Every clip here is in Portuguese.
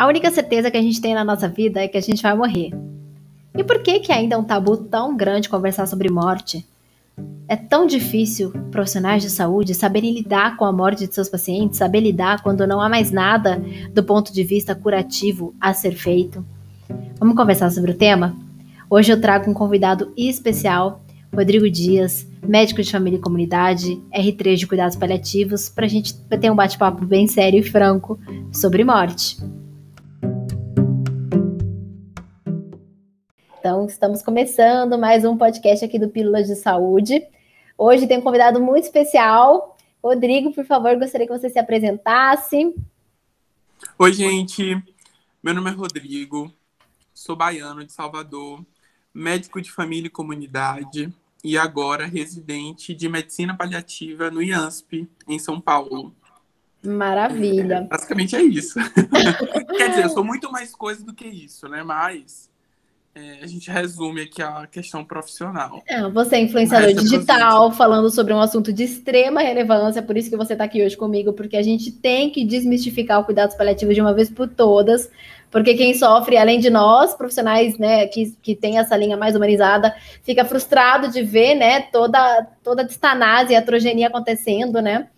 A única certeza que a gente tem na nossa vida é que a gente vai morrer. E por que que ainda é um tabu tão grande conversar sobre morte? É tão difícil profissionais de saúde saberem lidar com a morte de seus pacientes, saber lidar quando não há mais nada do ponto de vista curativo a ser feito. Vamos conversar sobre o tema? Hoje eu trago um convidado especial, Rodrigo Dias, médico de família e comunidade, R3 de cuidados paliativos, para a gente ter um bate-papo bem sério e franco sobre morte. Então, estamos começando mais um podcast aqui do Pílulas de Saúde. Hoje tem um convidado muito especial. Rodrigo, por favor, gostaria que você se apresentasse. Oi, gente. Meu nome é Rodrigo. Sou baiano de Salvador, médico de família e comunidade e agora residente de medicina paliativa no IANSP, em São Paulo. Maravilha. É, basicamente é isso. Quer dizer, eu sou muito mais coisa do que isso, né? Mas é, a gente resume aqui a questão profissional. É, você é influenciador digital, falando sobre um assunto de extrema relevância, por isso que você está aqui hoje comigo, porque a gente tem que desmistificar o cuidados paliativos de uma vez por todas, porque quem sofre, além de nós, profissionais, né, que, que tem essa linha mais humanizada, fica frustrado de ver, né, toda, toda a distanase e atrogenia acontecendo, né,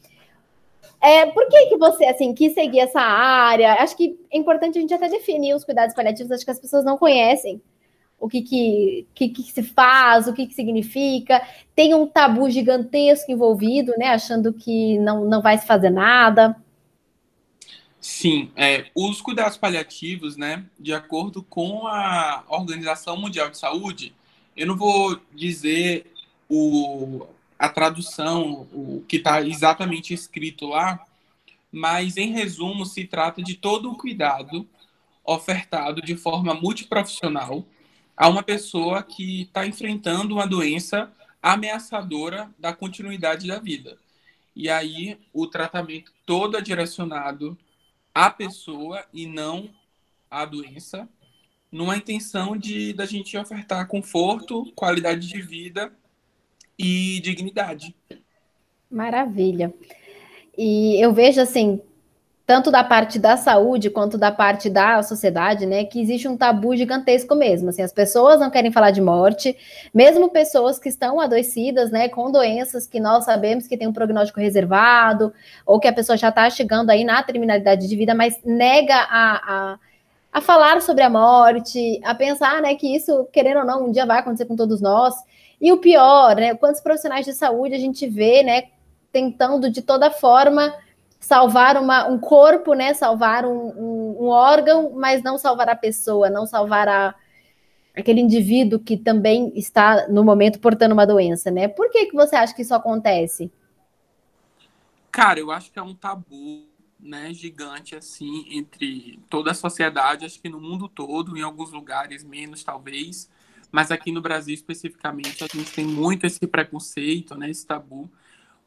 é, por que, que você, assim, quis seguir essa área? Acho que é importante a gente até definir os cuidados paliativos, acho que as pessoas não conhecem o que, que, que, que se faz, o que, que significa. Tem um tabu gigantesco envolvido, né? Achando que não, não vai se fazer nada. Sim, é, os cuidados paliativos, né, de acordo com a Organização Mundial de Saúde, eu não vou dizer o, a tradução, o que está exatamente escrito lá, mas em resumo se trata de todo o cuidado ofertado de forma multiprofissional a uma pessoa que está enfrentando uma doença ameaçadora da continuidade da vida. E aí o tratamento todo é direcionado à pessoa e não à doença, numa intenção de da gente ofertar conforto, qualidade de vida e dignidade. Maravilha. E eu vejo assim, tanto da parte da saúde quanto da parte da sociedade, né, que existe um tabu gigantesco mesmo. Assim, as pessoas não querem falar de morte, mesmo pessoas que estão adoecidas, né, com doenças que nós sabemos que tem um prognóstico reservado, ou que a pessoa já está chegando aí na terminalidade de vida, mas nega a, a, a falar sobre a morte, a pensar, né, que isso, querendo ou não, um dia vai acontecer com todos nós. E o pior, né, quantos profissionais de saúde a gente vê, né, tentando de toda forma salvar uma, um corpo, né? Salvar um, um, um, órgão, mas não salvar a pessoa, não salvar a, aquele indivíduo que também está no momento portando uma doença, né? Por que, que você acha que isso acontece? Cara, eu acho que é um tabu, né, gigante assim entre toda a sociedade, acho que no mundo todo, em alguns lugares menos talvez, mas aqui no Brasil especificamente a gente tem muito esse preconceito, né, esse tabu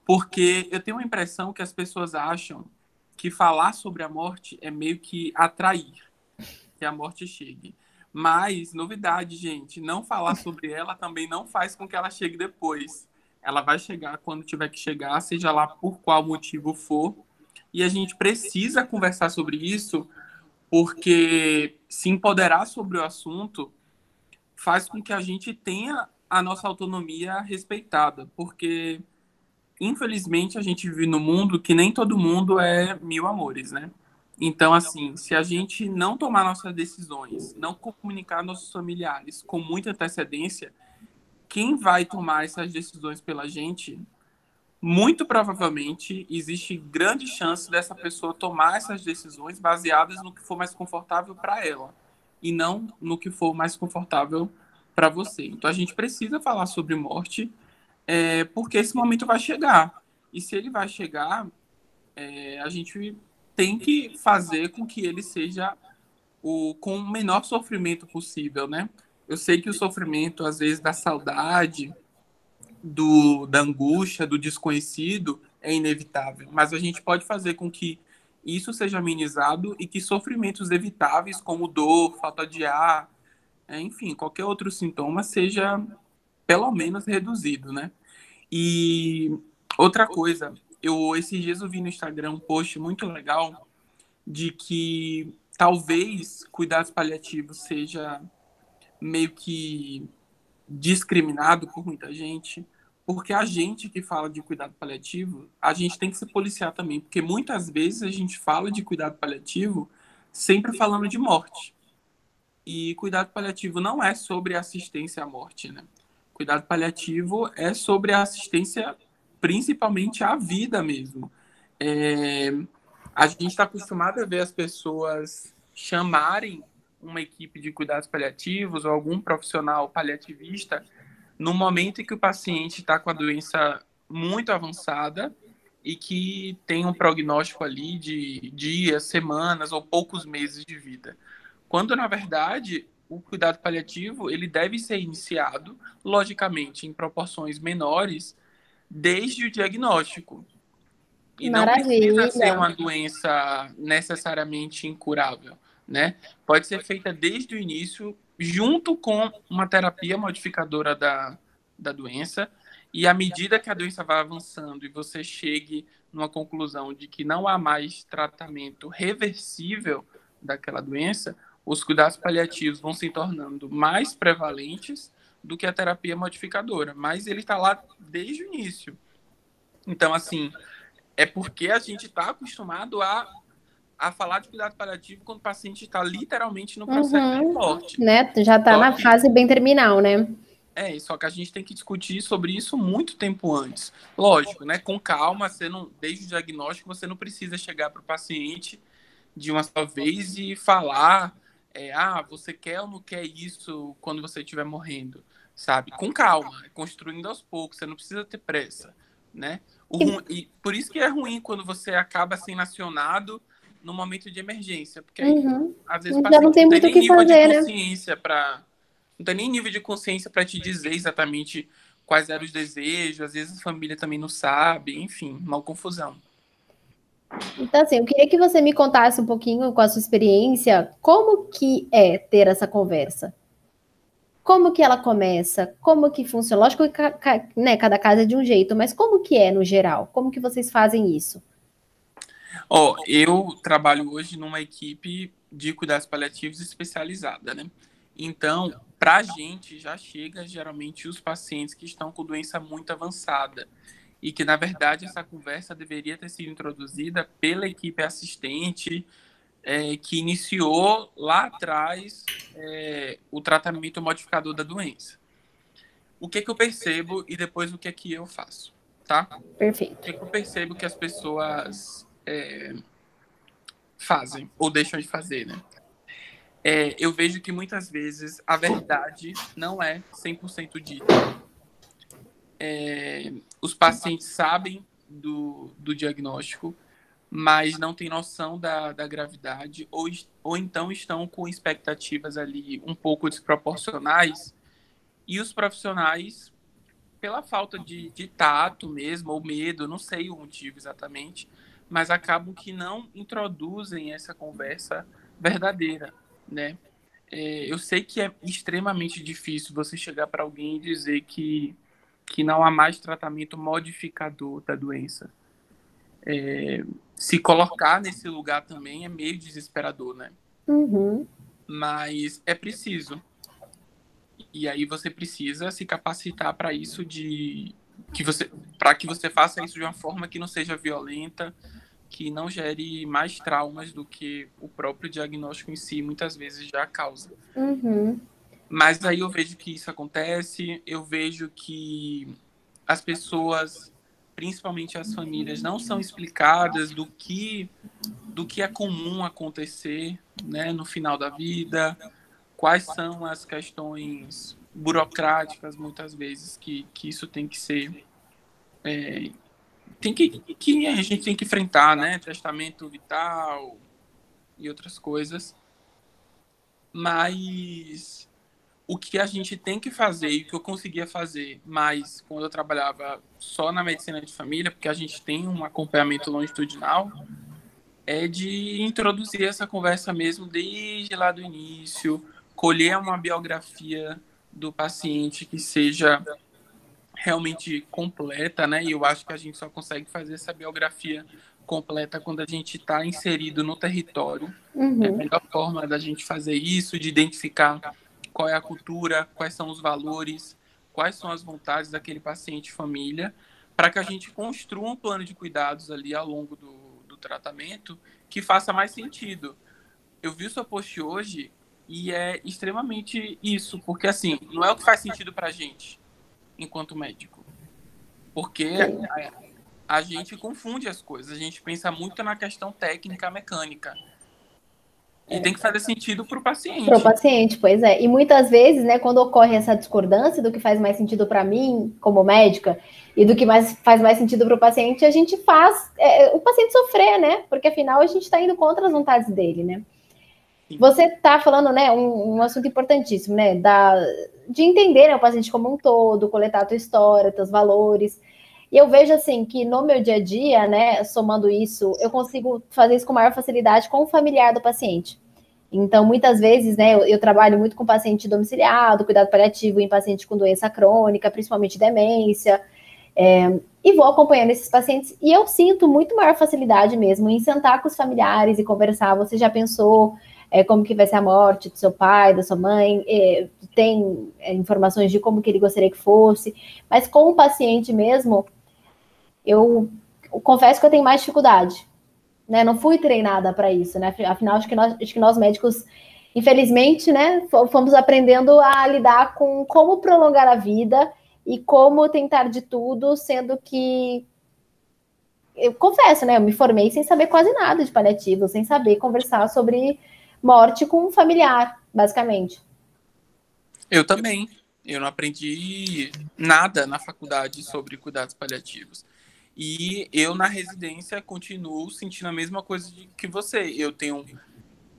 porque eu tenho a impressão que as pessoas acham que falar sobre a morte é meio que atrair que a morte chegue. Mas, novidade, gente, não falar sobre ela também não faz com que ela chegue depois. Ela vai chegar quando tiver que chegar, seja lá por qual motivo for. E a gente precisa conversar sobre isso, porque se empoderar sobre o assunto faz com que a gente tenha a nossa autonomia respeitada. Porque infelizmente, a gente vive no mundo que nem todo mundo é mil amores, né? Então, assim, se a gente não tomar nossas decisões, não comunicar nossos familiares com muita antecedência, quem vai tomar essas decisões pela gente, muito provavelmente existe grande chance dessa pessoa tomar essas decisões baseadas no que for mais confortável para ela e não no que for mais confortável para você. Então, a gente precisa falar sobre morte é, porque esse momento vai chegar. E se ele vai chegar, é, a gente tem que fazer com que ele seja o, com o menor sofrimento possível, né? Eu sei que o sofrimento, às vezes, da saudade, do, da angústia, do desconhecido, é inevitável, mas a gente pode fazer com que isso seja amenizado e que sofrimentos evitáveis, como dor, falta de ar, é, enfim, qualquer outro sintoma, seja pelo menos reduzido, né? E outra coisa, eu esses dias eu vi no Instagram um post muito legal de que talvez cuidados paliativos seja meio que discriminado por muita gente, porque a gente que fala de cuidado paliativo, a gente tem que se policiar também, porque muitas vezes a gente fala de cuidado paliativo sempre falando de morte. E cuidado paliativo não é sobre assistência à morte, né? Cuidado paliativo é sobre a assistência principalmente à vida mesmo. É, a gente está acostumado a ver as pessoas chamarem uma equipe de cuidados paliativos ou algum profissional paliativista no momento em que o paciente está com a doença muito avançada e que tem um prognóstico ali de dias, semanas ou poucos meses de vida. Quando, na verdade, o cuidado paliativo ele deve ser iniciado, logicamente, em proporções menores, desde o diagnóstico. E Maravilha. não precisa ser uma doença necessariamente incurável, né? Pode ser feita desde o início, junto com uma terapia modificadora da, da doença, e à medida que a doença vai avançando e você chegue numa conclusão de que não há mais tratamento reversível daquela doença, os cuidados paliativos vão se tornando mais prevalentes do que a terapia modificadora, mas ele está lá desde o início. Então, assim, é porque a gente está acostumado a, a falar de cuidado paliativo quando o paciente está literalmente no processo uhum, de morte. Né? Já está na que, fase bem terminal, né? É, só que a gente tem que discutir sobre isso muito tempo antes. Lógico, né? Com calma, você não, desde o diagnóstico, você não precisa chegar para o paciente de uma só vez e falar é, ah, você quer ou não quer isso quando você estiver morrendo, sabe? Com calma, construindo aos poucos, você não precisa ter pressa, né? E por isso que é ruim quando você acaba sendo acionado no momento de emergência, porque aí, uhum. às vezes Já não tem muito o que fazer, né? consciência para não tem nem nível de consciência para te dizer exatamente quais eram os desejos, às vezes a família também não sabe, enfim, uma confusão. Então, assim, eu queria que você me contasse um pouquinho com a sua experiência, como que é ter essa conversa? Como que ela começa? Como que funciona? Lógico que né, cada casa é de um jeito, mas como que é no geral? Como que vocês fazem isso? Ó, oh, eu trabalho hoje numa equipe de cuidados paliativos especializada, né? Então, para a gente já chega geralmente os pacientes que estão com doença muito avançada e que, na verdade, essa conversa deveria ter sido introduzida pela equipe assistente é, que iniciou lá atrás é, o tratamento modificador da doença. O que, que eu percebo e depois o que, que eu faço, tá? Perfeito. O que, que eu percebo que as pessoas é, fazem ou deixam de fazer, né? É, eu vejo que muitas vezes a verdade não é 100% dita é, os pacientes sabem do, do diagnóstico, mas não têm noção da, da gravidade, ou, ou então estão com expectativas ali um pouco desproporcionais, e os profissionais, pela falta de, de tato mesmo, ou medo, não sei o motivo exatamente, mas acabam que não introduzem essa conversa verdadeira, né? É, eu sei que é extremamente difícil você chegar para alguém e dizer que que não há mais tratamento modificador da doença. É, se colocar nesse lugar também é meio desesperador, né? Uhum. Mas é preciso. E aí você precisa se capacitar para isso de que você para que você faça isso de uma forma que não seja violenta, que não gere mais traumas do que o próprio diagnóstico em si muitas vezes já causa. Uhum. Mas aí eu vejo que isso acontece, eu vejo que as pessoas, principalmente as famílias, não são explicadas do que do que é comum acontecer, né, no final da vida, quais são as questões burocráticas muitas vezes que, que isso tem que ser é, tem que, que a gente tem que enfrentar, né, testamento vital e outras coisas, mas o que a gente tem que fazer e o que eu conseguia fazer mais quando eu trabalhava só na medicina de família, porque a gente tem um acompanhamento longitudinal, é de introduzir essa conversa mesmo desde lá do início, colher uma biografia do paciente que seja realmente completa, né? E eu acho que a gente só consegue fazer essa biografia completa quando a gente está inserido no território. Uhum. É a melhor forma da gente fazer isso, de identificar qual é a cultura, quais são os valores, quais são as vontades daquele paciente família, para que a gente construa um plano de cuidados ali ao longo do, do tratamento que faça mais sentido. Eu vi o seu post hoje e é extremamente isso, porque assim, não é o que faz sentido para a gente, enquanto médico. Porque a gente confunde as coisas, a gente pensa muito na questão técnica, mecânica. E é. tem que fazer sentido para o paciente. Para o paciente, pois é. E muitas vezes, né, quando ocorre essa discordância do que faz mais sentido para mim, como médica, e do que mais faz mais sentido para o paciente, a gente faz é, o paciente sofrer, né? Porque afinal a gente está indo contra as vontades dele, né? Sim. Você está falando, né, um, um, assunto importantíssimo, né? Da, de entender né, o paciente como um todo, coletar a tua história, teus valores. E eu vejo assim que no meu dia a dia, né, somando isso, eu consigo fazer isso com maior facilidade com o familiar do paciente. Então, muitas vezes, né, eu, eu trabalho muito com paciente domiciliado, cuidado paliativo em paciente com doença crônica, principalmente demência, é, e vou acompanhando esses pacientes e eu sinto muito maior facilidade mesmo em sentar com os familiares e conversar. Você já pensou é, como que vai ser a morte do seu pai, da sua mãe? É, tem é, informações de como que ele gostaria que fosse? Mas com o paciente mesmo, eu, confesso que eu tenho mais dificuldade. Né? Não fui treinada para isso, né? Afinal, acho que, nós, acho que nós médicos, infelizmente, né, fomos aprendendo a lidar com como prolongar a vida e como tentar de tudo, sendo que eu confesso, né? Eu me formei sem saber quase nada de paliativo, sem saber conversar sobre morte com um familiar, basicamente. Eu também. Eu não aprendi nada na faculdade sobre cuidados paliativos. E eu, na residência, continuo sentindo a mesma coisa que você. Eu tenho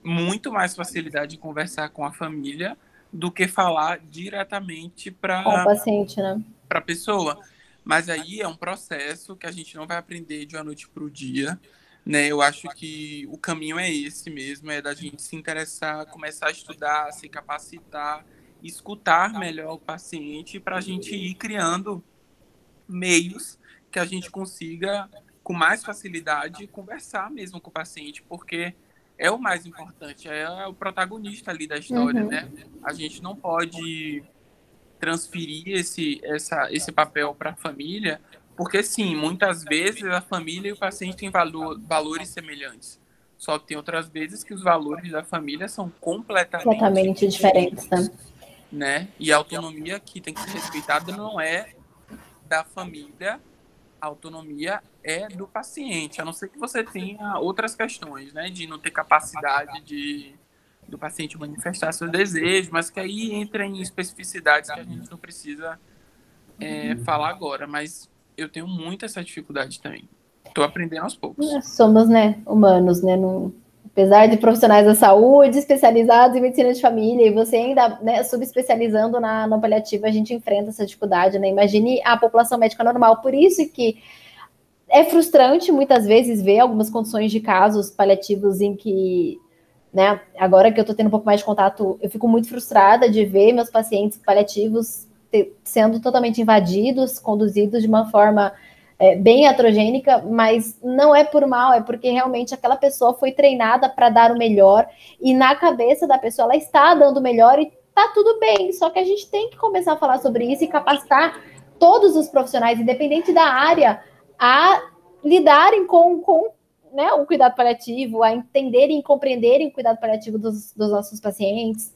muito mais facilidade de conversar com a família do que falar diretamente para o paciente, né? Para a pessoa. Mas aí é um processo que a gente não vai aprender de uma noite para o dia. Né? Eu acho que o caminho é esse mesmo, é da gente se interessar, começar a estudar, se capacitar, escutar melhor o paciente para a gente ir criando meios que a gente consiga, com mais facilidade, conversar mesmo com o paciente, porque é o mais importante, é o protagonista ali da história, uhum. né? A gente não pode transferir esse, essa, esse papel para a família, porque sim, muitas vezes a família e o paciente têm valor, valores semelhantes. Só que tem outras vezes que os valores da família são completamente, completamente diferentes, né? né? E a autonomia que tem que ser respeitada não é da família a autonomia é do paciente, a não ser que você tenha outras questões, né, de não ter capacidade de do paciente manifestar seus desejos, mas que aí entra em especificidades que a gente não precisa é, falar agora, mas eu tenho muita essa dificuldade também. Estou aprendendo aos poucos. Somos, né, humanos, né, não apesar de profissionais da saúde especializados em medicina de família, e você ainda né, subespecializando na, no paliativo, a gente enfrenta essa dificuldade, né? Imagine a população médica normal. Por isso que é frustrante muitas vezes ver algumas condições de casos paliativos em que, né, agora que eu tô tendo um pouco mais de contato, eu fico muito frustrada de ver meus pacientes paliativos sendo totalmente invadidos, conduzidos de uma forma é, bem atrogênica, mas não é por mal, é porque realmente aquela pessoa foi treinada para dar o melhor e na cabeça da pessoa ela está dando o melhor e tá tudo bem. Só que a gente tem que começar a falar sobre isso e capacitar todos os profissionais, independente da área, a lidarem com, com né, o cuidado paliativo, a entenderem e compreenderem o cuidado paliativo dos, dos nossos pacientes.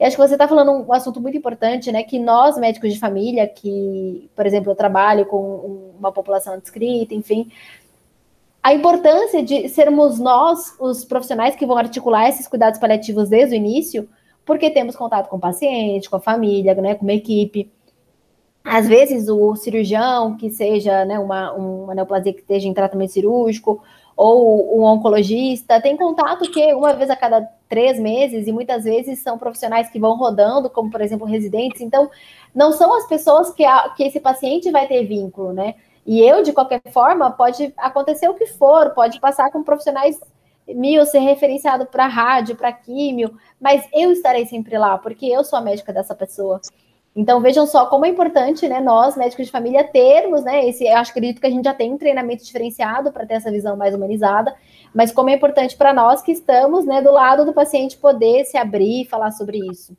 E acho que você está falando um assunto muito importante, né? Que nós, médicos de família, que, por exemplo, eu trabalho com uma população descrita, enfim, a importância de sermos nós os profissionais que vão articular esses cuidados paliativos desde o início, porque temos contato com o paciente, com a família, né, com uma equipe. Às vezes o cirurgião, que seja né, uma, uma neoplasia que esteja em tratamento cirúrgico, ou um oncologista, tem contato que uma vez a cada três meses, e muitas vezes são profissionais que vão rodando, como por exemplo residentes, então não são as pessoas que, a, que esse paciente vai ter vínculo, né? E eu, de qualquer forma, pode acontecer o que for, pode passar com profissionais mil, ser referenciado para rádio, para químio, mas eu estarei sempre lá, porque eu sou a médica dessa pessoa. Então vejam só como é importante, né, nós médicos de família termos, né, esse, eu acho, acredito que a gente já tem um treinamento diferenciado para ter essa visão mais humanizada, mas como é importante para nós que estamos, né, do lado do paciente poder se abrir e falar sobre isso.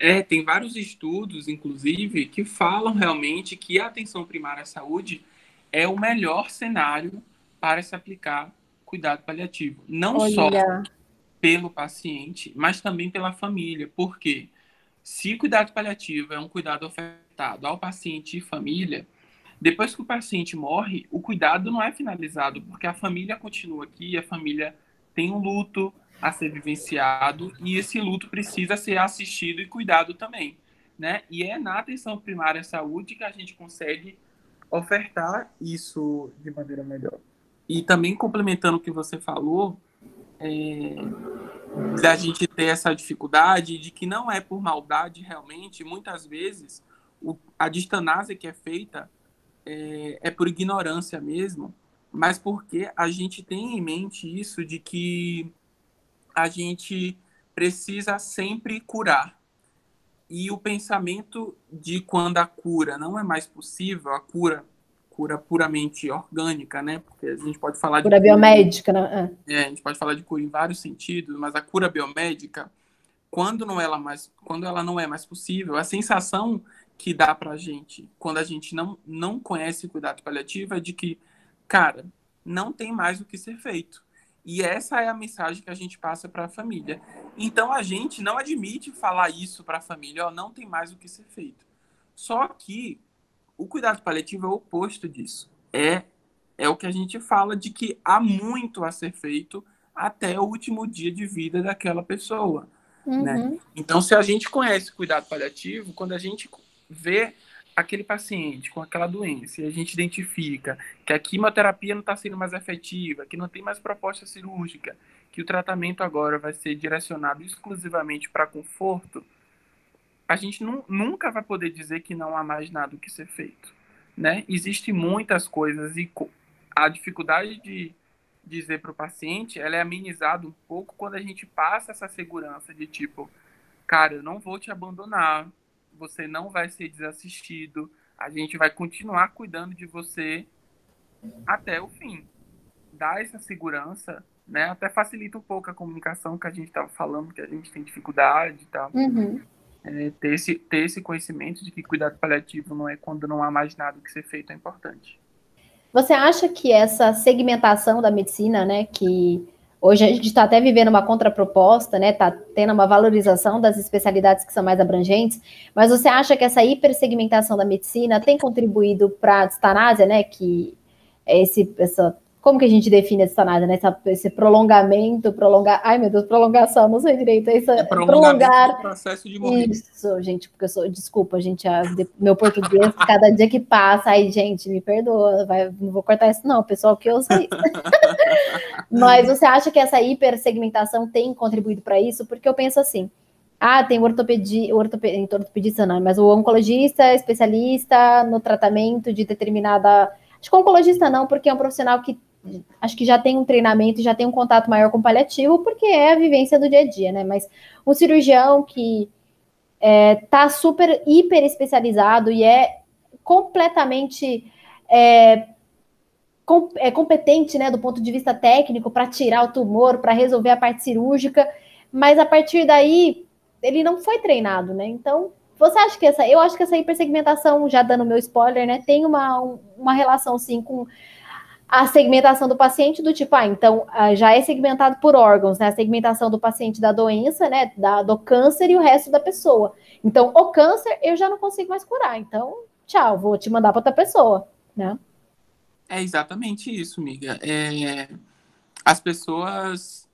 É, tem vários estudos, inclusive, que falam realmente que a atenção primária à saúde é o melhor cenário para se aplicar cuidado paliativo. Não Olha. só pelo paciente, mas também pela família. Por quê? Se cuidado paliativo é um cuidado ofertado ao paciente e família, depois que o paciente morre, o cuidado não é finalizado, porque a família continua aqui, a família tem um luto, a ser vivenciado e esse luto precisa ser assistido e cuidado também, né? E é na atenção primária à saúde que a gente consegue ofertar isso de maneira melhor. E também complementando o que você falou, é, da gente ter essa dificuldade de que não é por maldade realmente, muitas vezes o, a distanase que é feita é, é por ignorância mesmo, mas porque a gente tem em mente isso de que a gente precisa sempre curar. E o pensamento de quando a cura não é mais possível, a cura cura puramente orgânica, né? Porque a gente pode falar cura de cura biomédica, né? É. é, a gente pode falar de cura em vários sentidos, mas a cura biomédica, quando não ela mais, quando ela não é mais possível, a sensação que dá para a gente quando a gente não não conhece cuidado paliativo é de que, cara, não tem mais o que ser feito. E essa é a mensagem que a gente passa para a família. Então a gente não admite falar isso para a família, ó, não tem mais o que ser feito. Só que o cuidado paliativo é o oposto disso. É é o que a gente fala de que há muito a ser feito até o último dia de vida daquela pessoa. Né? Uhum. Né? Então, se a gente conhece cuidado paliativo, quando a gente vê aquele paciente com aquela doença e a gente identifica que a quimioterapia não está sendo mais efetiva, que não tem mais proposta cirúrgica, que o tratamento agora vai ser direcionado exclusivamente para conforto, a gente nu nunca vai poder dizer que não há mais nada que ser feito. Né? Existem muitas coisas e a dificuldade de dizer para o paciente ela é amenizada um pouco quando a gente passa essa segurança de tipo, cara, eu não vou te abandonar, você não vai ser desassistido, a gente vai continuar cuidando de você até o fim. Dar essa segurança, né? Até facilita um pouco a comunicação que a gente estava falando, que a gente tem dificuldade e tal. Uhum. É, ter, esse, ter esse conhecimento de que cuidado paliativo não é quando não há mais nada que ser feito é importante. Você acha que essa segmentação da medicina, né, que Hoje a gente está até vivendo uma contraproposta, né? Está tendo uma valorização das especialidades que são mais abrangentes, mas você acha que essa hipersegmentação da medicina tem contribuído para a distanásia, né? Que esse, essa como que a gente define essa nada, né? Essa, esse prolongamento, prolongar. Ai, meu Deus, prolongação, não sei direito. Essa, é prolongar. processo de morrer. Isso, gente, porque eu sou. Desculpa, gente, a, meu português, cada dia que passa, aí, gente, me perdoa, vai, não vou cortar isso, não, pessoal que eu sei. Mas você acha que essa hipersegmentação tem contribuído para isso? Porque eu penso assim. Ah, tem o ortopedia, ortopedista, ortopedista não, mas o oncologista, especialista no tratamento de determinada. Acho que oncologista não, porque é um profissional que acho que já tem um treinamento e já tem um contato maior com o paliativo, porque é a vivência do dia a dia, né? Mas um cirurgião que é, tá super, hiper especializado e é completamente é, com, é competente, né, do ponto de vista técnico, para tirar o tumor, para resolver a parte cirúrgica, mas a partir daí ele não foi treinado, né? Então, você acha que essa, eu acho que essa hipersegmentação, já dando meu spoiler, né, tem uma, uma relação sim com a segmentação do paciente do tipo, ah, então ah, já é segmentado por órgãos, né? A segmentação do paciente da doença, né? Da, do câncer e o resto da pessoa. Então, o câncer eu já não consigo mais curar. Então, tchau, vou te mandar para outra pessoa, né? É exatamente isso, amiga. É... As pessoas,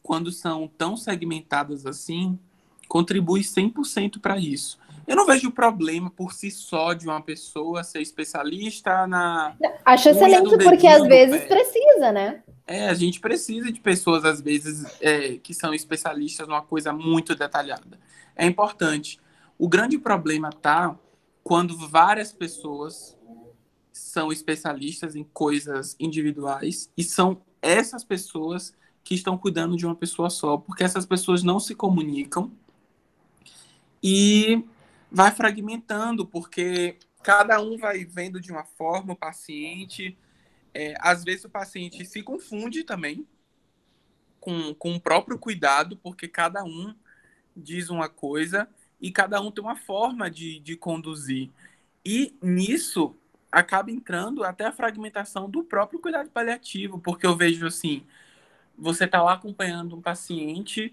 quando são tão segmentadas assim, contribuem 100% para isso. Eu não vejo problema por si só de uma pessoa ser especialista na. Acho excelente, porque às vezes pé. precisa, né? É, a gente precisa de pessoas, às vezes, é, que são especialistas numa coisa muito detalhada. É importante. O grande problema tá quando várias pessoas são especialistas em coisas individuais e são essas pessoas que estão cuidando de uma pessoa só, porque essas pessoas não se comunicam e vai fragmentando, porque cada um vai vendo de uma forma o paciente. É, às vezes o paciente se confunde também com, com o próprio cuidado, porque cada um diz uma coisa e cada um tem uma forma de, de conduzir. E nisso acaba entrando até a fragmentação do próprio cuidado paliativo, porque eu vejo assim, você está lá acompanhando um paciente,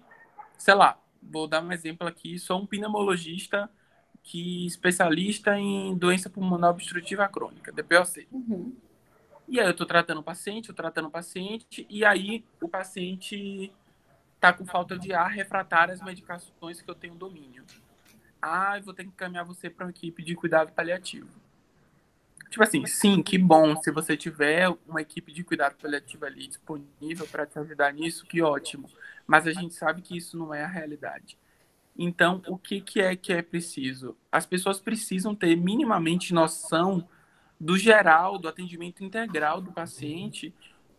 sei lá, vou dar um exemplo aqui, sou um pneumologista que especialista em doença pulmonar obstrutiva crônica, DPOC. Uhum. E aí eu estou tratando o paciente, eu tratando o paciente, e aí o paciente está com falta de ar refratário às medicações que eu tenho domínio. Ah, eu vou ter que encaminhar você para uma equipe de cuidado paliativo. Tipo assim, sim, que bom. Se você tiver uma equipe de cuidado paliativo ali disponível para te ajudar nisso, que ótimo. Mas a gente sabe que isso não é a realidade. Então, o que, que é que é preciso? As pessoas precisam ter minimamente noção do geral, do atendimento integral do paciente,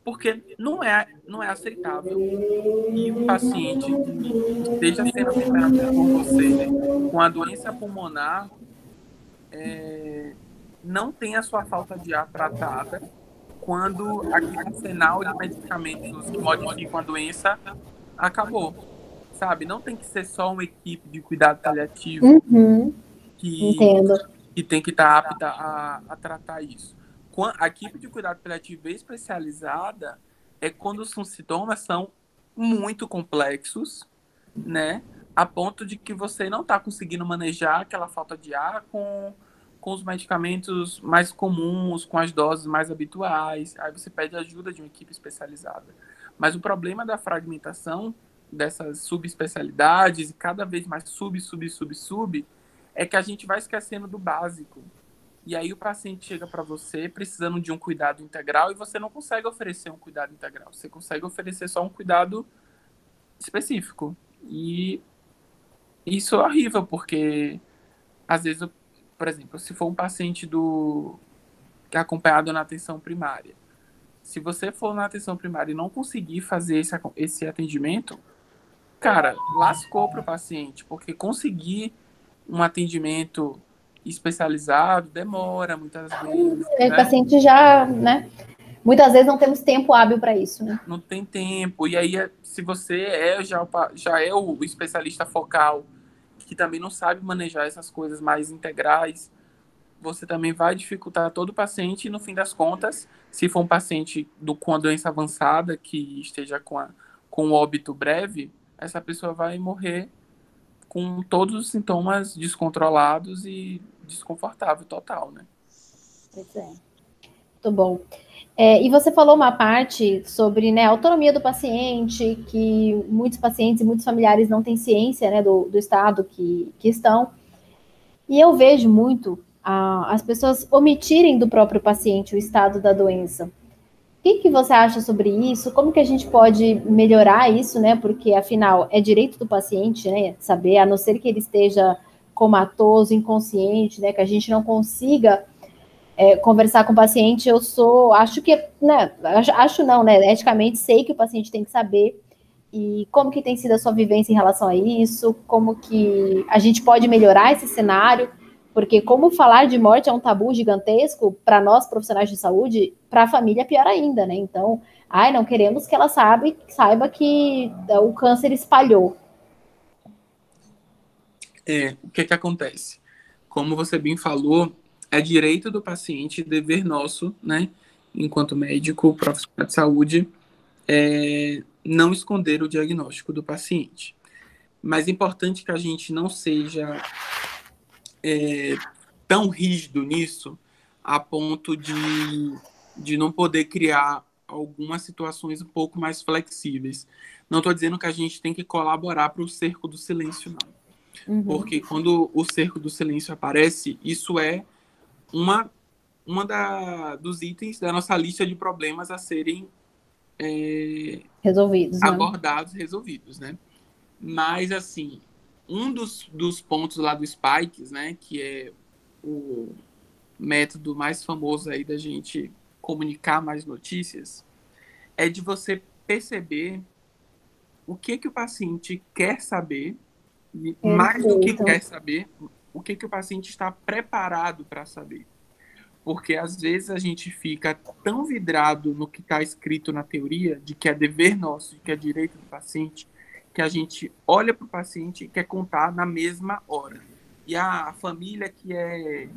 porque não é, não é aceitável que um paciente esteja sendo acompanhado por você com a doença pulmonar é, não tenha sua falta de ar tratada quando aquele arsenal de medicamentos que modificam a doença acabou sabe? Não tem que ser só uma equipe de cuidado paliativo uhum. que, Entendo. que tem que estar tá apta a, a tratar isso. A equipe de cuidado paliativo especializada é quando os sintomas são muito complexos, né? A ponto de que você não está conseguindo manejar aquela falta de ar com, com os medicamentos mais comuns, com as doses mais habituais. Aí você pede ajuda de uma equipe especializada. Mas o problema da fragmentação dessas subespecialidades e cada vez mais sub, sub, sub, sub, é que a gente vai esquecendo do básico. E aí o paciente chega para você precisando de um cuidado integral e você não consegue oferecer um cuidado integral. Você consegue oferecer só um cuidado específico. E isso é horrível, porque às vezes, por exemplo, se for um paciente do que é acompanhado na atenção primária, se você for na atenção primária e não conseguir fazer esse, esse atendimento, cara, lascou para o paciente, porque conseguir um atendimento especializado demora muitas vezes. É, né? O paciente já, né? Muitas vezes não temos tempo hábil para isso, né? Não tem tempo. E aí, se você é já, já é o especialista focal, que também não sabe manejar essas coisas mais integrais, você também vai dificultar todo o paciente e, no fim das contas, se for um paciente do, com a doença avançada, que esteja com, a, com óbito breve, essa pessoa vai morrer com todos os sintomas descontrolados e desconfortável total, né? Pois é. Muito bom. É, e você falou uma parte sobre né, a autonomia do paciente, que muitos pacientes e muitos familiares não têm ciência né, do, do estado que, que estão. E eu vejo muito ah, as pessoas omitirem do próprio paciente o estado da doença. O que, que você acha sobre isso? Como que a gente pode melhorar isso, né? Porque, afinal, é direito do paciente, né? Saber, a não ser que ele esteja comatoso, inconsciente, né? Que a gente não consiga é, conversar com o paciente. Eu sou, acho que, né? Acho, acho não, né? Eticamente, sei que o paciente tem que saber. E como que tem sido a sua vivência em relação a isso? Como que a gente pode melhorar esse cenário? Porque como falar de morte é um tabu gigantesco para nós profissionais de saúde, para a família é pior ainda, né? Então, ai, não queremos que ela sabe, saiba que o câncer espalhou. É, o que que acontece? Como você bem falou, é direito do paciente, dever nosso, né, enquanto médico, profissional de saúde, é, não esconder o diagnóstico do paciente. Mas é importante que a gente não seja é, tão rígido nisso a ponto de, de não poder criar algumas situações um pouco mais flexíveis. Não estou dizendo que a gente tem que colaborar para o cerco do silêncio, não. Uhum. Porque quando o cerco do silêncio aparece, isso é uma, uma da, dos itens da nossa lista de problemas a serem é, resolvidos, né? abordados, né? resolvidos, né? Mas, assim, um dos, dos pontos lá do Spikes, né, que é o método mais famoso aí da gente comunicar mais notícias, é de você perceber o que que o paciente quer saber, e mais do que quer saber, o que, que o paciente está preparado para saber. Porque às vezes a gente fica tão vidrado no que está escrito na teoria, de que é dever nosso, de que é direito do paciente, que a gente olha para o paciente e quer contar na mesma hora. E a família que é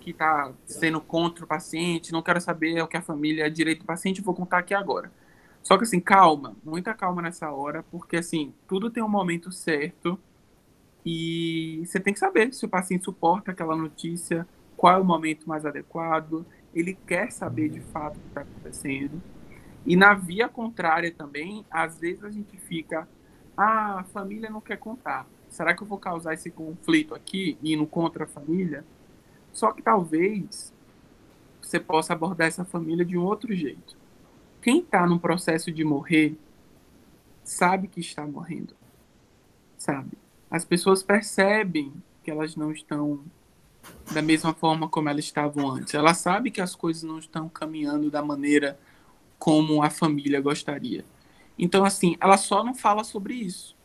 que está sendo contra o paciente, não quero saber o que a família é direito do paciente, vou contar aqui agora. Só que assim, calma, muita calma nessa hora, porque assim, tudo tem um momento certo e você tem que saber se o paciente suporta aquela notícia, qual é o momento mais adequado, ele quer saber de fato o que está acontecendo. E na via contrária também, às vezes a gente fica, ah, a família não quer contar. Será que eu vou causar esse conflito aqui, indo contra a família? Só que talvez você possa abordar essa família de um outro jeito. Quem está no processo de morrer sabe que está morrendo, sabe? As pessoas percebem que elas não estão da mesma forma como elas estavam antes. Ela sabe que as coisas não estão caminhando da maneira como a família gostaria. Então, assim, ela só não fala sobre isso.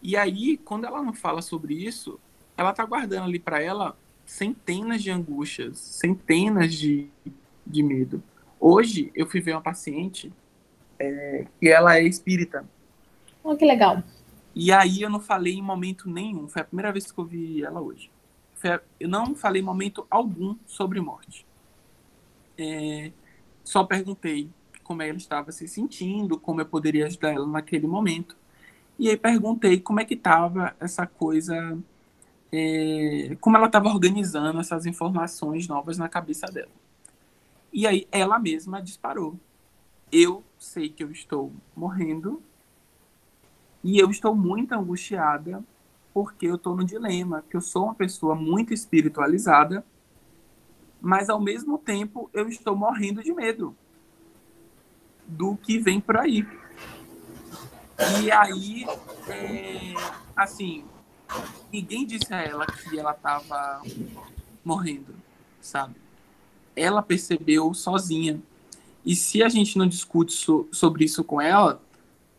E aí, quando ela não fala sobre isso, ela tá guardando ali para ela centenas de angústias, centenas de, de medo. Hoje eu fui ver uma paciente é, que ela é espírita. Oh, que legal. E aí eu não falei em momento nenhum. Foi a primeira vez que eu vi ela hoje. Eu não falei em momento algum sobre morte. É, só perguntei como ela estava se sentindo, como eu poderia ajudar ela naquele momento. E aí perguntei como é que estava essa coisa é, como ela estava organizando essas informações novas na cabeça dela. E aí ela mesma disparou. Eu sei que eu estou morrendo e eu estou muito angustiada porque eu estou no dilema, que eu sou uma pessoa muito espiritualizada, mas ao mesmo tempo eu estou morrendo de medo do que vem por aí. E aí, é, assim, ninguém disse a ela que ela estava morrendo, sabe? Ela percebeu sozinha. E se a gente não discute so, sobre isso com ela,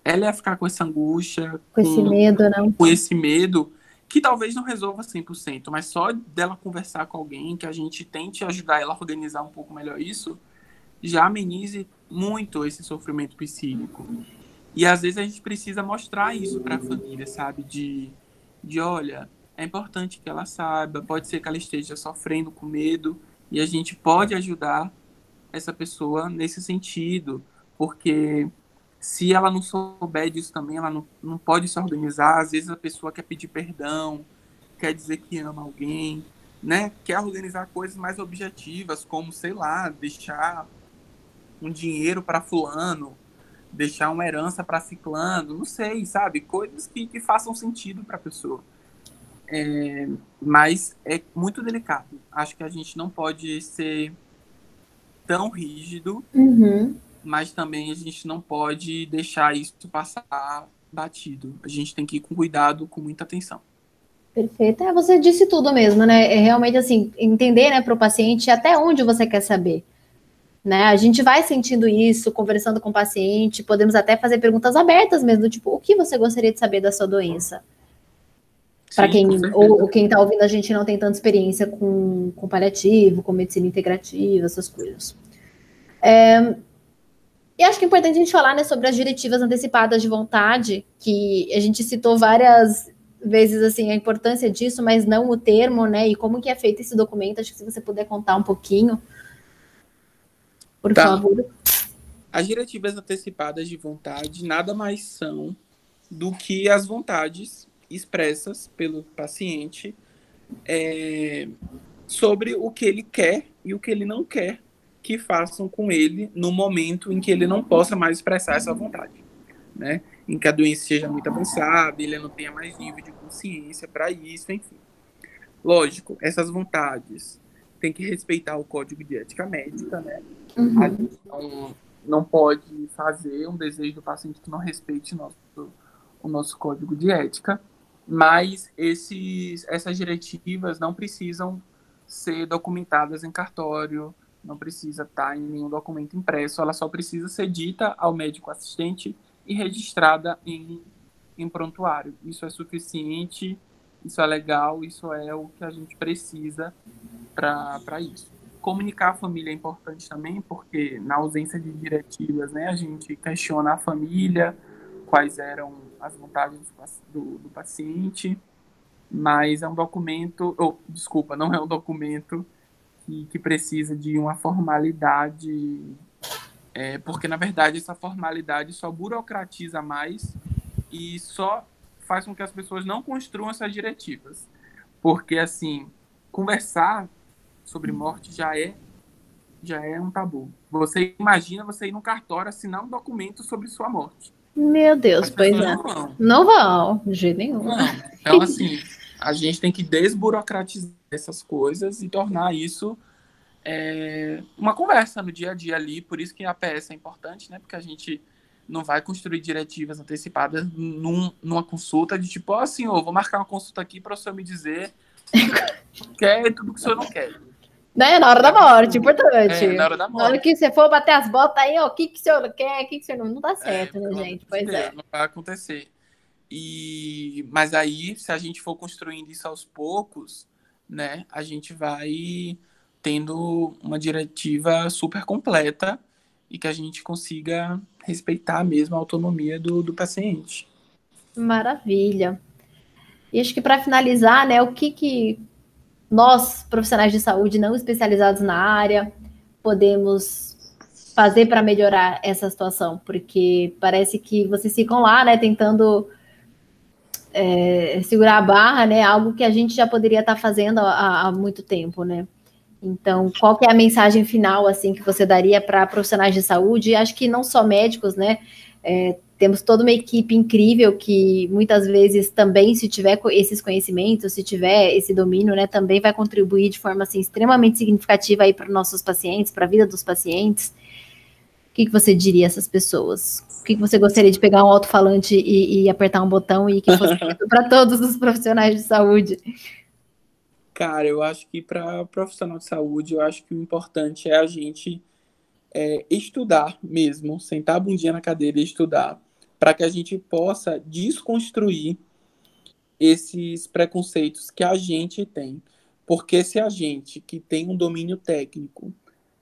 ela ia ficar com essa angústia, com, com esse medo, não? Com esse medo, que talvez não resolva 100%, mas só dela conversar com alguém, que a gente tente ajudar ela a organizar um pouco melhor isso, já amenize muito esse sofrimento psíquico. E às vezes a gente precisa mostrar isso para a família, sabe? De de olha, é importante que ela saiba, pode ser que ela esteja sofrendo com medo e a gente pode ajudar essa pessoa nesse sentido, porque se ela não souber disso também, ela não, não pode se organizar. Às vezes a pessoa quer pedir perdão, quer dizer que ama alguém, né? Quer organizar coisas mais objetivas, como, sei lá, deixar um dinheiro para fulano, deixar uma herança para ciclano, não sei, sabe? Coisas que, que façam sentido para a pessoa. É, mas é muito delicado. Acho que a gente não pode ser tão rígido, uhum. mas também a gente não pode deixar isso passar batido. A gente tem que ir com cuidado, com muita atenção. Perfeito. É, você disse tudo mesmo, né? É realmente assim, entender né, para o paciente até onde você quer saber. Né? A gente vai sentindo isso, conversando com o paciente, podemos até fazer perguntas abertas mesmo, tipo, o que você gostaria de saber da sua doença? Para quem ou, ou quem está ouvindo a gente não tem tanta experiência com, com paliativo, com medicina integrativa, essas coisas. É, e acho que é importante a gente falar né, sobre as diretivas antecipadas de vontade, que a gente citou várias vezes assim a importância disso, mas não o termo, né? E como que é feito esse documento. Acho que se você puder contar um pouquinho por tá. favor. As diretivas antecipadas de vontade nada mais são do que as vontades expressas pelo paciente é, sobre o que ele quer e o que ele não quer que façam com ele no momento em que ele não possa mais expressar essa vontade, né? Em que a doença seja muito avançada, ele não tenha mais nível de consciência para isso, enfim. Lógico, essas vontades têm que respeitar o código de ética médica, né? Uhum. A gente não, não pode fazer um desejo do paciente que não respeite nosso, o nosso código de ética, mas esses, essas diretivas não precisam ser documentadas em cartório, não precisa estar em nenhum documento impresso, ela só precisa ser dita ao médico assistente e registrada em, em prontuário. Isso é suficiente Isso é legal, isso é o que a gente precisa para isso. Comunicar a família é importante também, porque na ausência de diretivas, né, a gente questiona a família, quais eram as vontades do, do paciente, mas é um documento, ou, desculpa, não é um documento que, que precisa de uma formalidade, é, porque na verdade essa formalidade só burocratiza mais e só faz com que as pessoas não construam essas diretivas. Porque, assim, conversar sobre morte já é já é um tabu. Você imagina você ir no cartório assinar um documento sobre sua morte. Meu Deus, pois é. Não vão. não vão, de jeito nenhum. Não. Então, assim, a gente tem que desburocratizar essas coisas e tornar isso é, uma conversa no dia a dia ali. Por isso que a PS é importante, né? Porque a gente não vai construir diretivas antecipadas num, numa consulta de tipo, ó, oh, senhor, vou marcar uma consulta aqui para o senhor me dizer quer tudo que o senhor não quer. Né? Na hora da morte, importante. É, na hora da morte. Na hora que você for bater as botas aí, ó, o que, que o senhor quer, o que, que o senhor não. Não dá certo, é, né, gente? Pois é. Não vai acontecer. E, mas aí, se a gente for construindo isso aos poucos, né, a gente vai tendo uma diretiva super completa e que a gente consiga respeitar mesmo a autonomia do, do paciente. Maravilha. E acho que para finalizar, né, o que, que nós, profissionais de saúde não especializados na área, podemos fazer para melhorar essa situação? Porque parece que vocês ficam lá, né, tentando é, segurar a barra, né, algo que a gente já poderia estar tá fazendo há, há muito tempo, né? Então, qual que é a mensagem final assim que você daria para profissionais de saúde? Acho que não só médicos, né? É, temos toda uma equipe incrível que muitas vezes também, se tiver esses conhecimentos, se tiver esse domínio, né, também vai contribuir de forma assim extremamente significativa aí para os nossos pacientes, para a vida dos pacientes. O que, que você diria a essas pessoas? O que, que você gostaria de pegar um alto-falante e, e, apertar um botão e que fosse para todos os profissionais de saúde? Cara, eu acho que para profissional de saúde, eu acho que o importante é a gente é, estudar mesmo, sentar a bundinha na cadeira e estudar, para que a gente possa desconstruir esses preconceitos que a gente tem. Porque se a gente, que tem um domínio técnico,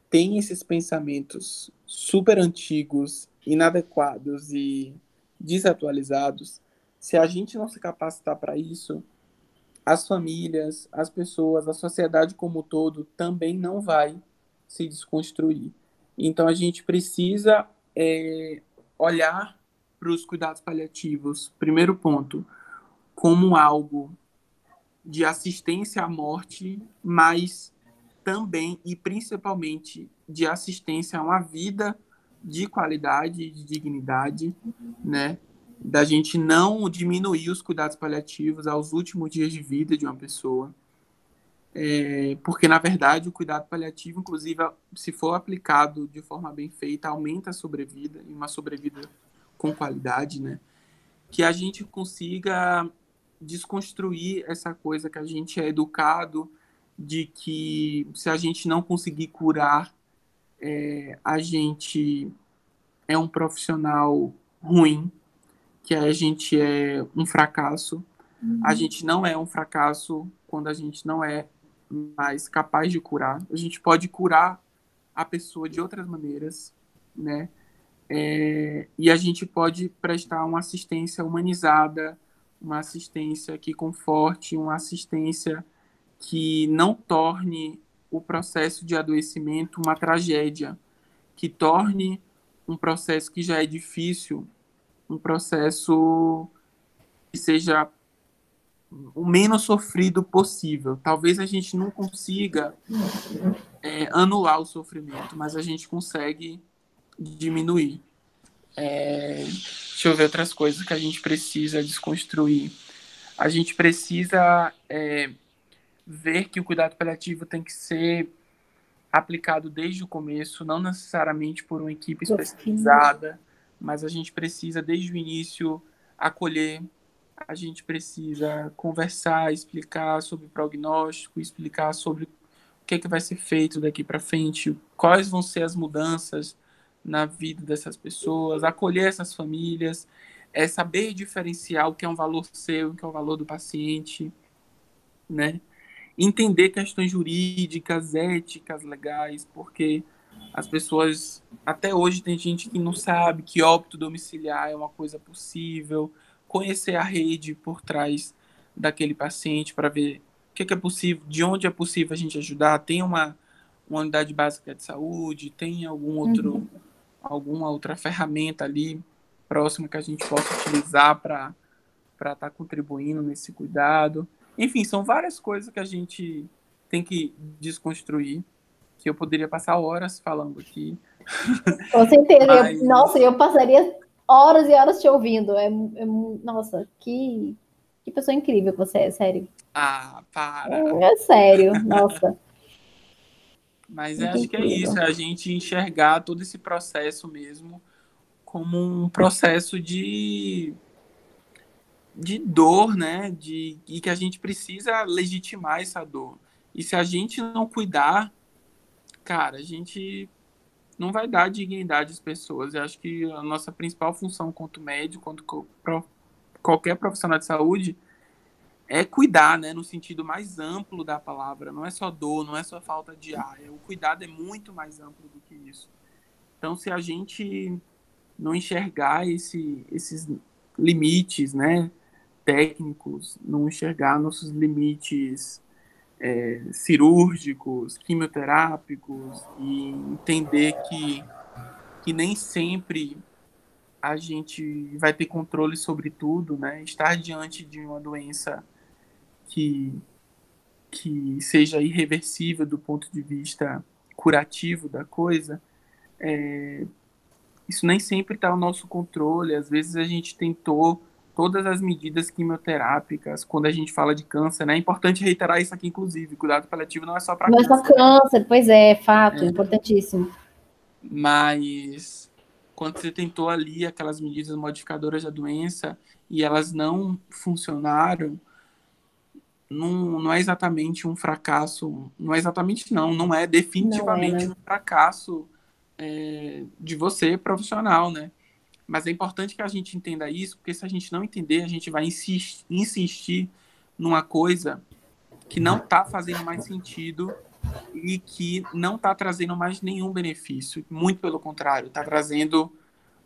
tem esses pensamentos super antigos, inadequados e desatualizados, se a gente não se capacitar para isso, as famílias, as pessoas, a sociedade como um todo também não vai se desconstruir. Então a gente precisa é, olhar para os cuidados paliativos, primeiro ponto, como algo de assistência à morte, mas também e principalmente de assistência a uma vida de qualidade, de dignidade, né? da gente não diminuir os cuidados paliativos aos últimos dias de vida de uma pessoa. É, porque, na verdade, o cuidado paliativo, inclusive, se for aplicado de forma bem feita, aumenta a sobrevida e uma sobrevida com qualidade, né? Que a gente consiga desconstruir essa coisa que a gente é educado de que se a gente não conseguir curar, é, a gente é um profissional ruim, que a gente é um fracasso. Uhum. A gente não é um fracasso quando a gente não é mais capaz de curar. A gente pode curar a pessoa de outras maneiras, né? É, e a gente pode prestar uma assistência humanizada, uma assistência que conforte, uma assistência que não torne o processo de adoecimento uma tragédia, que torne um processo que já é difícil um processo que seja o menos sofrido possível. Talvez a gente não consiga é, anular o sofrimento, mas a gente consegue diminuir. É, deixa eu ver outras coisas que a gente precisa desconstruir. A gente precisa é, ver que o cuidado paliativo tem que ser aplicado desde o começo, não necessariamente por uma equipe especializada mas a gente precisa, desde o início, acolher, a gente precisa conversar, explicar sobre prognóstico, explicar sobre o que, é que vai ser feito daqui para frente, quais vão ser as mudanças na vida dessas pessoas, acolher essas famílias, é saber diferenciar o que é um valor seu, o que é o valor do paciente, né? Entender questões jurídicas, éticas, legais, porque as pessoas até hoje tem gente que não sabe que óbito domiciliar é uma coisa possível, conhecer a rede por trás daquele paciente para ver o que é, possível, de onde é possível a gente ajudar, tem uma, uma unidade básica de saúde, tem algum outro uhum. Alguma outra ferramenta ali próxima que a gente possa utilizar para estar tá contribuindo nesse cuidado. Enfim, são várias coisas que a gente tem que desconstruir, que eu poderia passar horas falando aqui. Com certeza. Mas... Eu, nossa, eu passaria horas e horas te ouvindo. É, é, nossa, que, que pessoa incrível você é, sério. Ah, para. É, é sério, nossa. Mas acho que é isso, é a gente enxergar todo esse processo mesmo como um processo de de dor, né? De, e que a gente precisa legitimar essa dor. E se a gente não cuidar, cara, a gente não vai dar dignidade às pessoas. Eu acho que a nossa principal função quanto médico, quanto qualquer profissional de saúde, é cuidar, né? No sentido mais amplo da palavra. Não é só dor, não é só falta de ar. É, o cuidado é muito mais amplo do que isso. Então, se a gente não enxergar esse, esses limites, né? técnicos, não enxergar nossos limites é, cirúrgicos, quimioterápicos e entender que, que nem sempre a gente vai ter controle sobre tudo, né? Estar diante de uma doença que, que seja irreversível do ponto de vista curativo da coisa, é, isso nem sempre está ao nosso controle. Às vezes a gente tentou todas as medidas quimioterápicas quando a gente fala de câncer, né? É importante reiterar isso aqui, inclusive. Cuidado paliativo não é só para câncer. Não é só câncer, pois é, fato, é. importantíssimo. Mas quando você tentou ali aquelas medidas modificadoras da doença e elas não funcionaram, não, não é exatamente um fracasso, não é exatamente não, não é definitivamente não é, né? um fracasso é, de você profissional, né? Mas é importante que a gente entenda isso, porque se a gente não entender, a gente vai insistir, insistir numa coisa que não está fazendo mais sentido e que não está trazendo mais nenhum benefício. Muito pelo contrário, está trazendo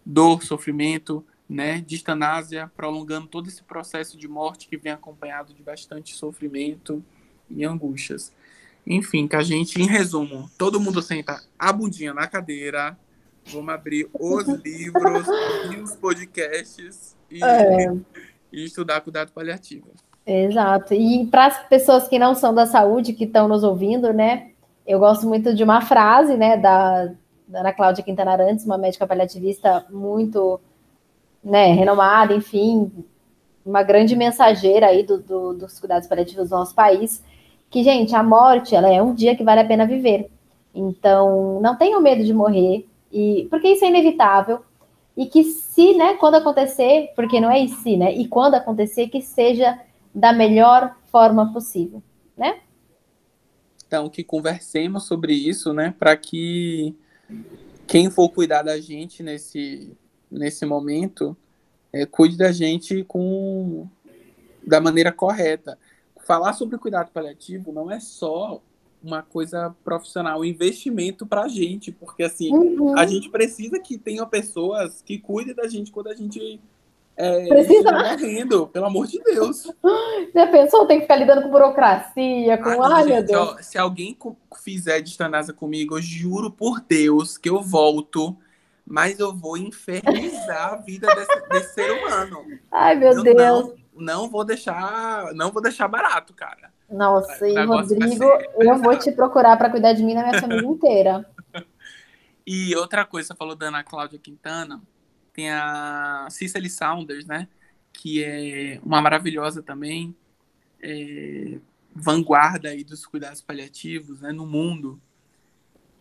dor, sofrimento, né, distanásia, prolongando todo esse processo de morte que vem acompanhado de bastante sofrimento e angústias. Enfim, que a gente, em resumo, todo mundo senta a bundinha na cadeira, Vamos abrir os livros e os podcasts e, é. e estudar cuidado paliativo. Exato. E para as pessoas que não são da saúde, que estão nos ouvindo, né? Eu gosto muito de uma frase, né, da, da Ana Cláudia Quintana Arantes, uma médica paliativista muito, né, renomada, enfim, uma grande mensageira aí do, do, dos cuidados paliativos do nosso país, que, gente, a morte, ela é um dia que vale a pena viver. Então, não tenham medo de morrer, e porque isso é inevitável e que se, né, quando acontecer, porque não é e se, né, e quando acontecer que seja da melhor forma possível, né? Então que conversemos sobre isso, né, para que quem for cuidar da gente nesse nesse momento é, cuide da gente com da maneira correta. Falar sobre cuidado paliativo não é só uma coisa profissional, um investimento para a gente, porque assim, uhum. a gente precisa que tenha pessoas que cuidem da gente quando a gente é, precisa morrendo, pelo amor de Deus. Já pensou, tem que ficar lidando com burocracia, com ah, ai, gente, meu Deus. Ó, se alguém fizer distanasa comigo, eu juro por Deus que eu volto, mas eu vou infernizar a vida desse, desse ser humano. Ai, meu eu Deus. Não, não vou deixar, não vou deixar barato, cara. Nossa, e Rodrigo, eu vou te procurar para cuidar de mim na minha família inteira. E outra coisa, você falou da Ana Cláudia Quintana, tem a Cicely Saunders, né? Que é uma maravilhosa também, é, vanguarda aí dos cuidados paliativos né, no mundo.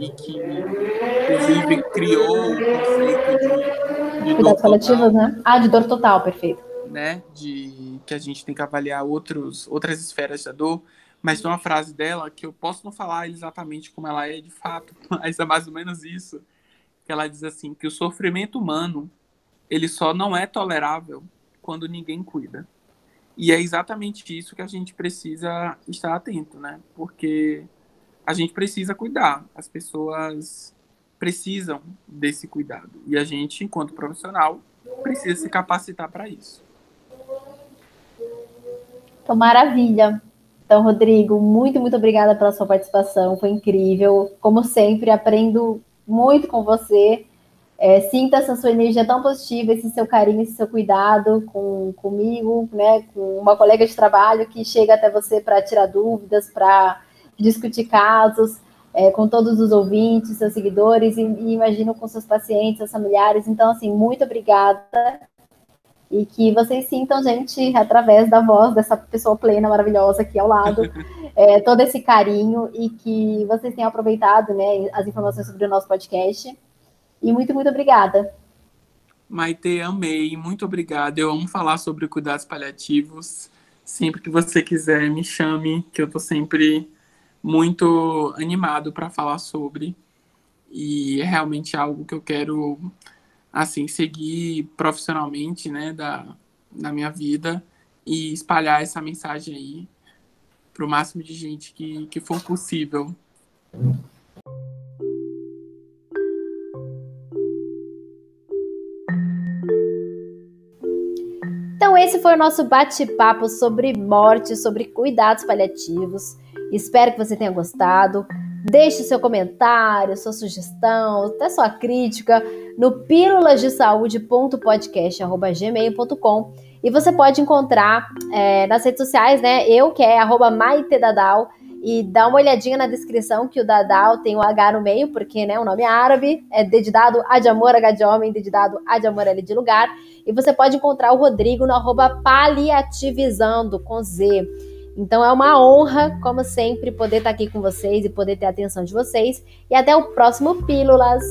E que, inclusive, criou o conceito de, de cuidados paliativos, né? Ah, de dor total, perfeito. Né? De que a gente tem que avaliar outros, outras esferas da dor, mas tem uma frase dela que eu posso não falar exatamente como ela é de fato, mas é mais ou menos isso, que ela diz assim, que o sofrimento humano, ele só não é tolerável quando ninguém cuida. E é exatamente isso que a gente precisa estar atento, né? Porque a gente precisa cuidar, as pessoas precisam desse cuidado. E a gente, enquanto profissional, precisa se capacitar para isso. Então, maravilha. Então, Rodrigo, muito, muito obrigada pela sua participação, foi incrível. Como sempre, aprendo muito com você. É, sinta essa sua energia tão positiva, esse seu carinho, esse seu cuidado com, comigo, né, com uma colega de trabalho que chega até você para tirar dúvidas, para discutir casos, é, com todos os ouvintes, seus seguidores, e, e imagino com seus pacientes, seus familiares. Então, assim, muito obrigada. E que vocês sintam, gente, através da voz dessa pessoa plena, maravilhosa aqui ao lado, é, todo esse carinho e que vocês tenham aproveitado né, as informações sobre o nosso podcast. E muito, muito obrigada. Maite, amei, muito obrigada. Eu amo falar sobre cuidados paliativos. Sempre que você quiser, me chame, que eu estou sempre muito animado para falar sobre. E é realmente algo que eu quero assim seguir profissionalmente, né, da, da minha vida e espalhar essa mensagem aí para o máximo de gente que, que for possível. Então, esse foi o nosso bate-papo sobre morte, sobre cuidados paliativos. Espero que você tenha gostado. Deixe seu comentário, sua sugestão, até sua crítica no pílulasdesaude.podcast.gmail.com e você pode encontrar é, nas redes sociais, né? Eu, que é arroba Maite Dadal, e dá uma olhadinha na descrição que o Dadal tem o H no meio, porque né, o nome é árabe, é dedicado A de amor, H de homem, dedicado A de amor, L de lugar. E você pode encontrar o Rodrigo no arroba paliativizando, com Z. Então é uma honra, como sempre, poder estar aqui com vocês e poder ter a atenção de vocês. E até o próximo Pílulas!